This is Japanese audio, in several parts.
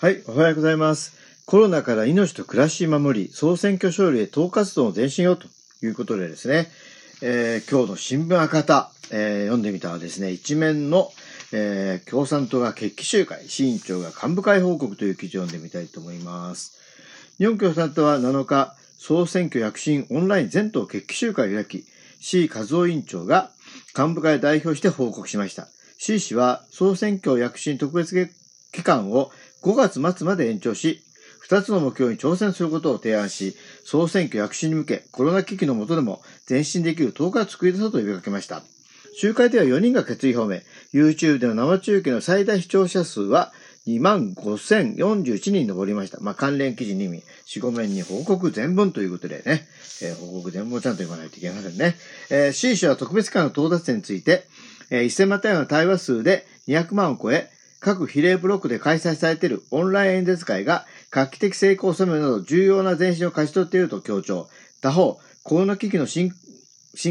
はい、おはようございます。コロナから命と暮らし守り、総選挙勝利へ党活動の前進よということでですね、えー今日の新聞赤旗、えー読んでみたらですね、一面の、えー共産党が決起集会、市委員長が幹部会報告という記事を読んでみたいと思います。日本共産党は7日、総選挙躍進オンライン全党決起集会を開き、C 和夫委員長が幹部会を代表して報告しました。C 氏は総選挙躍進特別期間を5月末まで延長し、2つの目標に挑戦することを提案し、総選挙躍進に向け、コロナ危機の下でも前進できる10日を作り出そうと呼びかけました。集会では4人が決意表明、YouTube での生中継の最大視聴者数は2万5041人に上りました。まあ、関連記事に4、5面に報告全文ということでね、えー報告全文をちゃんと読まないといけませんね。えー C 氏は特別期間の到達点について、えー1000万単位の対話数で200万を超え、各比例ブロックで開催されているオンライン演説会が画期的成功を収めるなど重要な前進を勝ち取っていると強調。他方、コロナ危機の深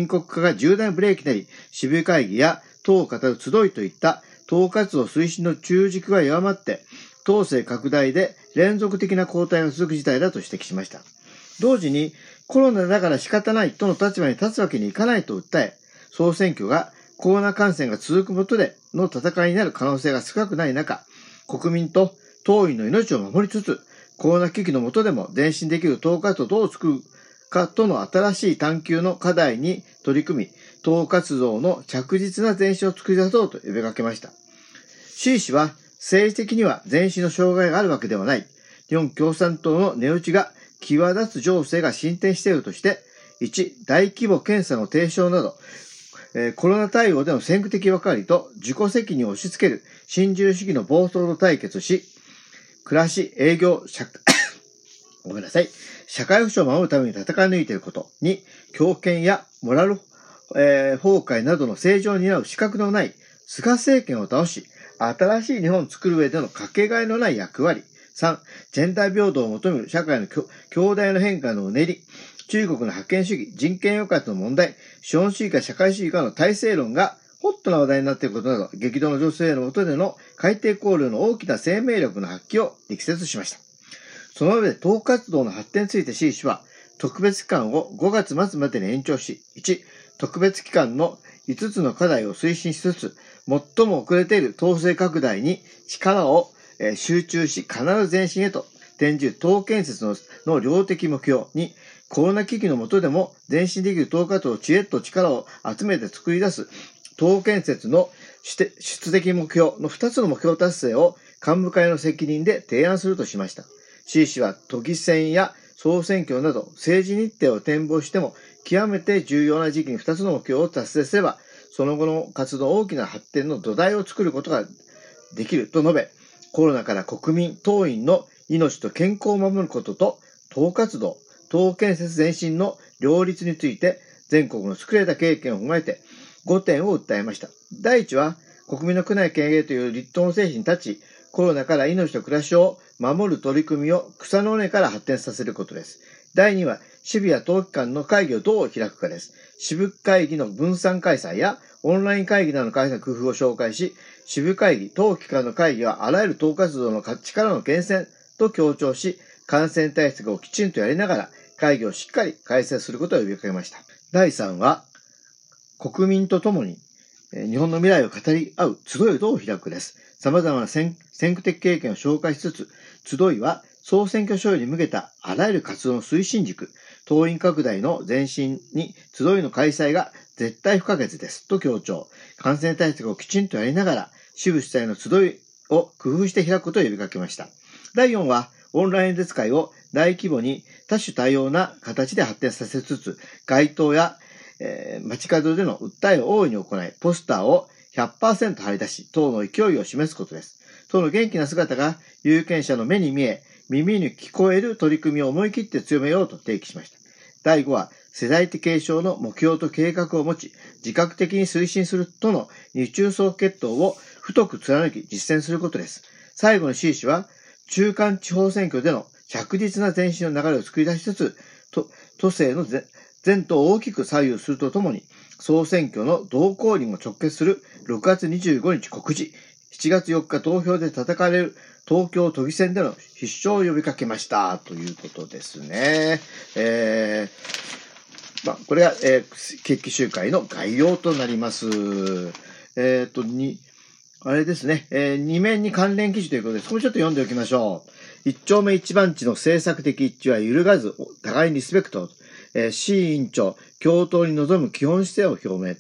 刻化が重大ブレーキになり、支部会議や党を語る集いといった党活動推進の中軸が弱まって、党勢拡大で連続的な交代が続く事態だと指摘しました。同時に、コロナだから仕方ないとの立場に立つわけにいかないと訴え、総選挙がコロナ感染が続くことでの戦いになる可能性が少なくない中、国民と党員の命を守りつつ、コロナ危機の下でも前進できる党活動をどう作るかとの新しい探求の課題に取り組み、党活動の着実な前進を作り出そうと呼びかけました。C 氏は政治的には前進の障害があるわけではない。日本共産党の値打ちが際立つ情勢が進展しているとして、1、大規模検査の提唱など、えコロナ対応での先駆的役割と自己責任を押し付ける新自由主義の暴走と対決し、暮らし、営業、社 ごめんなさい。社会保障を守るために戦い抜いていることに、強権やモラル、えー崩壊などの政治を担う資格のない菅政権を倒し、新しい日本を作る上でのかけがえのない役割。3、ジェンダー平等を求める社会の強強大な変化のうねり。中国の覇権主義、人権抑圧の問題、資本主義か社会主義かの体制論がホットな話題になっていることなど、激動の女性の下での海底交流の大きな生命力の発揮を力説しました。その上で党活動の発展について C 氏は、特別期間を5月末までに延長し、1、特別期間の5つの課題を推進しつつ、最も遅れている統制拡大に力を集中し、必ず前進へと転じる党建設のの量的目標に、コロナ危機の下でも前進できる党活動を知恵と力を集めて作り出す党建設の出的目標の2つの目標達成を幹部会の責任で提案するとしました。C 氏は都議選や総選挙など政治日程を展望しても極めて重要な時期に2つの目標を達成すれば、その後の活動大きな発展の土台を作ることができると述べ、コロナから国民、党員の命と健康を守ることと、党活動、党建設前進の両立について、全国の優れた経験を踏まえて、5点を訴えました。第一は、国民の苦難軽減という立党の精神に立ち、コロナから命と暮らしを守る取り組みを草の根から発展させることです。第2は、支部や党機関の会議をどう開くかです。支部会議の分散開催や、オンライン会議などの開催の工夫を紹介し、支部会議、党機関の会議はあらゆる党活動の力の源泉と強調し、感染対策をきちんとやりながら、会議をしっかり開催することを呼びかけました。第3は、国民と共に、日本の未来を語り合う集いをどう開くです。様々な先先駆的経験を紹介しつつ、集いは総選挙勝利に向けたあらゆる活動の推進軸、党員拡大の前進に集いの開催が絶対不可欠です。と強調。感染対策をきちんとやりながら、支部主催の集いを工夫して開くことを呼びかけました。第4は、オンライン演説会を大規模に多種多様な形で発展させつつ、街頭や、えー街角での訴えを大いに行い、ポスターを100%張り出し、党の勢いを示すことです。党の元気な姿が有権者の目に見え、耳に聞こえる取り組みを思い切って強めようと提起しました。第5は、世代的継承の目標と計画を持ち、自覚的に推進するとの日中総決闘を太く貫き実践することです。最後の C 氏は、中間地方選挙での着実な前進の流れを作り出しつつ、と都政の前途を大きく左右するとともに、総選挙の動向にも直結する6月25日告示、7月4日投票で叩かれる東京都議選での必勝を呼びかけましたということですね。えー、まあ、これが、えー、決起集会の概要となります。えっ、ー、と、に、あれですね、えー、二面に関連記事ということで、そこちょっと読んでおきましょう。一丁目一番地の政策的一致は揺るがず、互いにリスペクト。えー、C 委員長、共闘に臨む基本姿勢を表明。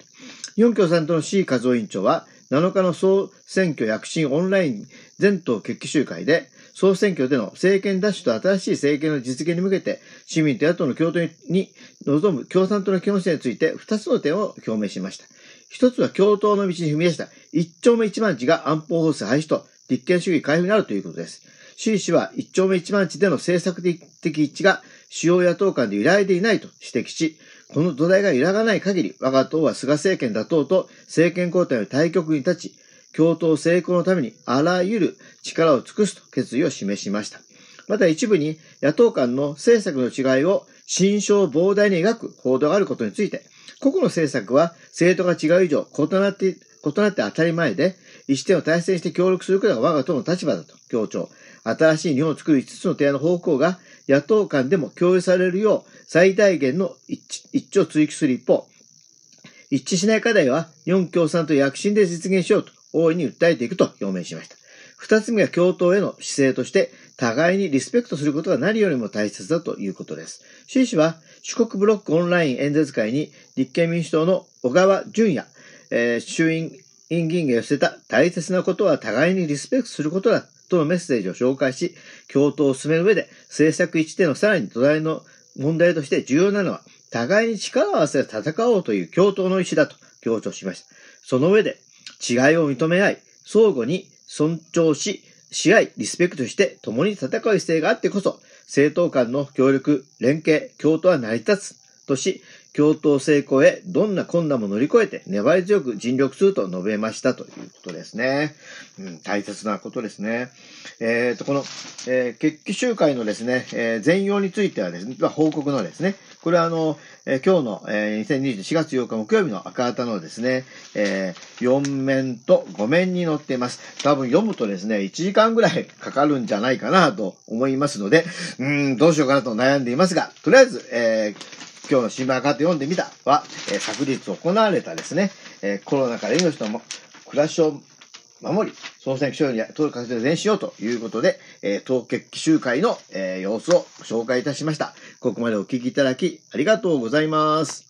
日本共産党の C 和夫委員長は、7日の総選挙躍進オンライン全党決起集会で、総選挙での政権奪取と新しい政権の実現に向けて、市民と野党の共闘に臨む共産党の基本姿勢について2つの点を表明しました。一つは共闘の道に踏み出した一丁目一番地が安保法制廃止と立憲主義回復になるということです。習氏は一丁目一番地での政策的一致が主要野党間で揺らいでいないと指摘し、この土台が揺らがない限り、我が党は菅政権打倒と政権交代の対局に立ち、共闘成功のためにあらゆる力を尽くすと決意を示しました。また一部に野党間の政策の違いを心象膨大に描く報道があることについて、個々の政策は政党が違う以上異なって異なって当たり前で、一点を体制して協力することが我が党の立場だと強調。新しい日本を作る5つの提案の方向が野党間でも共有されるよう最大限の一致を追求する一方、一致しない課題は日本共産党躍進で実現しようと大いに訴えていくと表明しました。二つ目は共闘への姿勢として、互いにリスペクトすることが何よりも大切だということです。習氏は、四国ブロックオンライン演説会に立憲民主党の小川淳也、えー、衆院議員が寄せた大切なことは互いにリスペクトすることだとのメッセージを紹介し、共闘を進める上で政策一致でのさらに土台の問題として重要なのは、互いに力を合わせて戦おうという共闘の意思だと強調しました。その上で、違いを認め合い、相互に尊重し、し合、リスペクトして共に戦う姿勢があってこそ、政党間の協力、連携、共闘は成り立つとし、共闘成功へどんな困難も乗り越えて粘り強く尽力すると述べましたということですね。うん、大切なことですね。えっ、ー、と、この、えー、決起集会のですね、えー、全容についてはですね、報告のですね、これはあの、えー、今日の、えー、2024月8日木曜日の赤旗のですね、えー、4面と5面に載っています。多分読むとですね、1時間ぐらいかかるんじゃないかなと思いますので、うん、どうしようかなと悩んでいますが、とりあえず、えー、今日の新聞赤って読んでみたは、えー、昨日行われたですね、えー、コロナから命の暮らしを守り、総選挙勝利や党活動で前しようということで、えー、当決起集会の、えー、様子を紹介いたしました。ここまでお聞きいただきありがとうございます。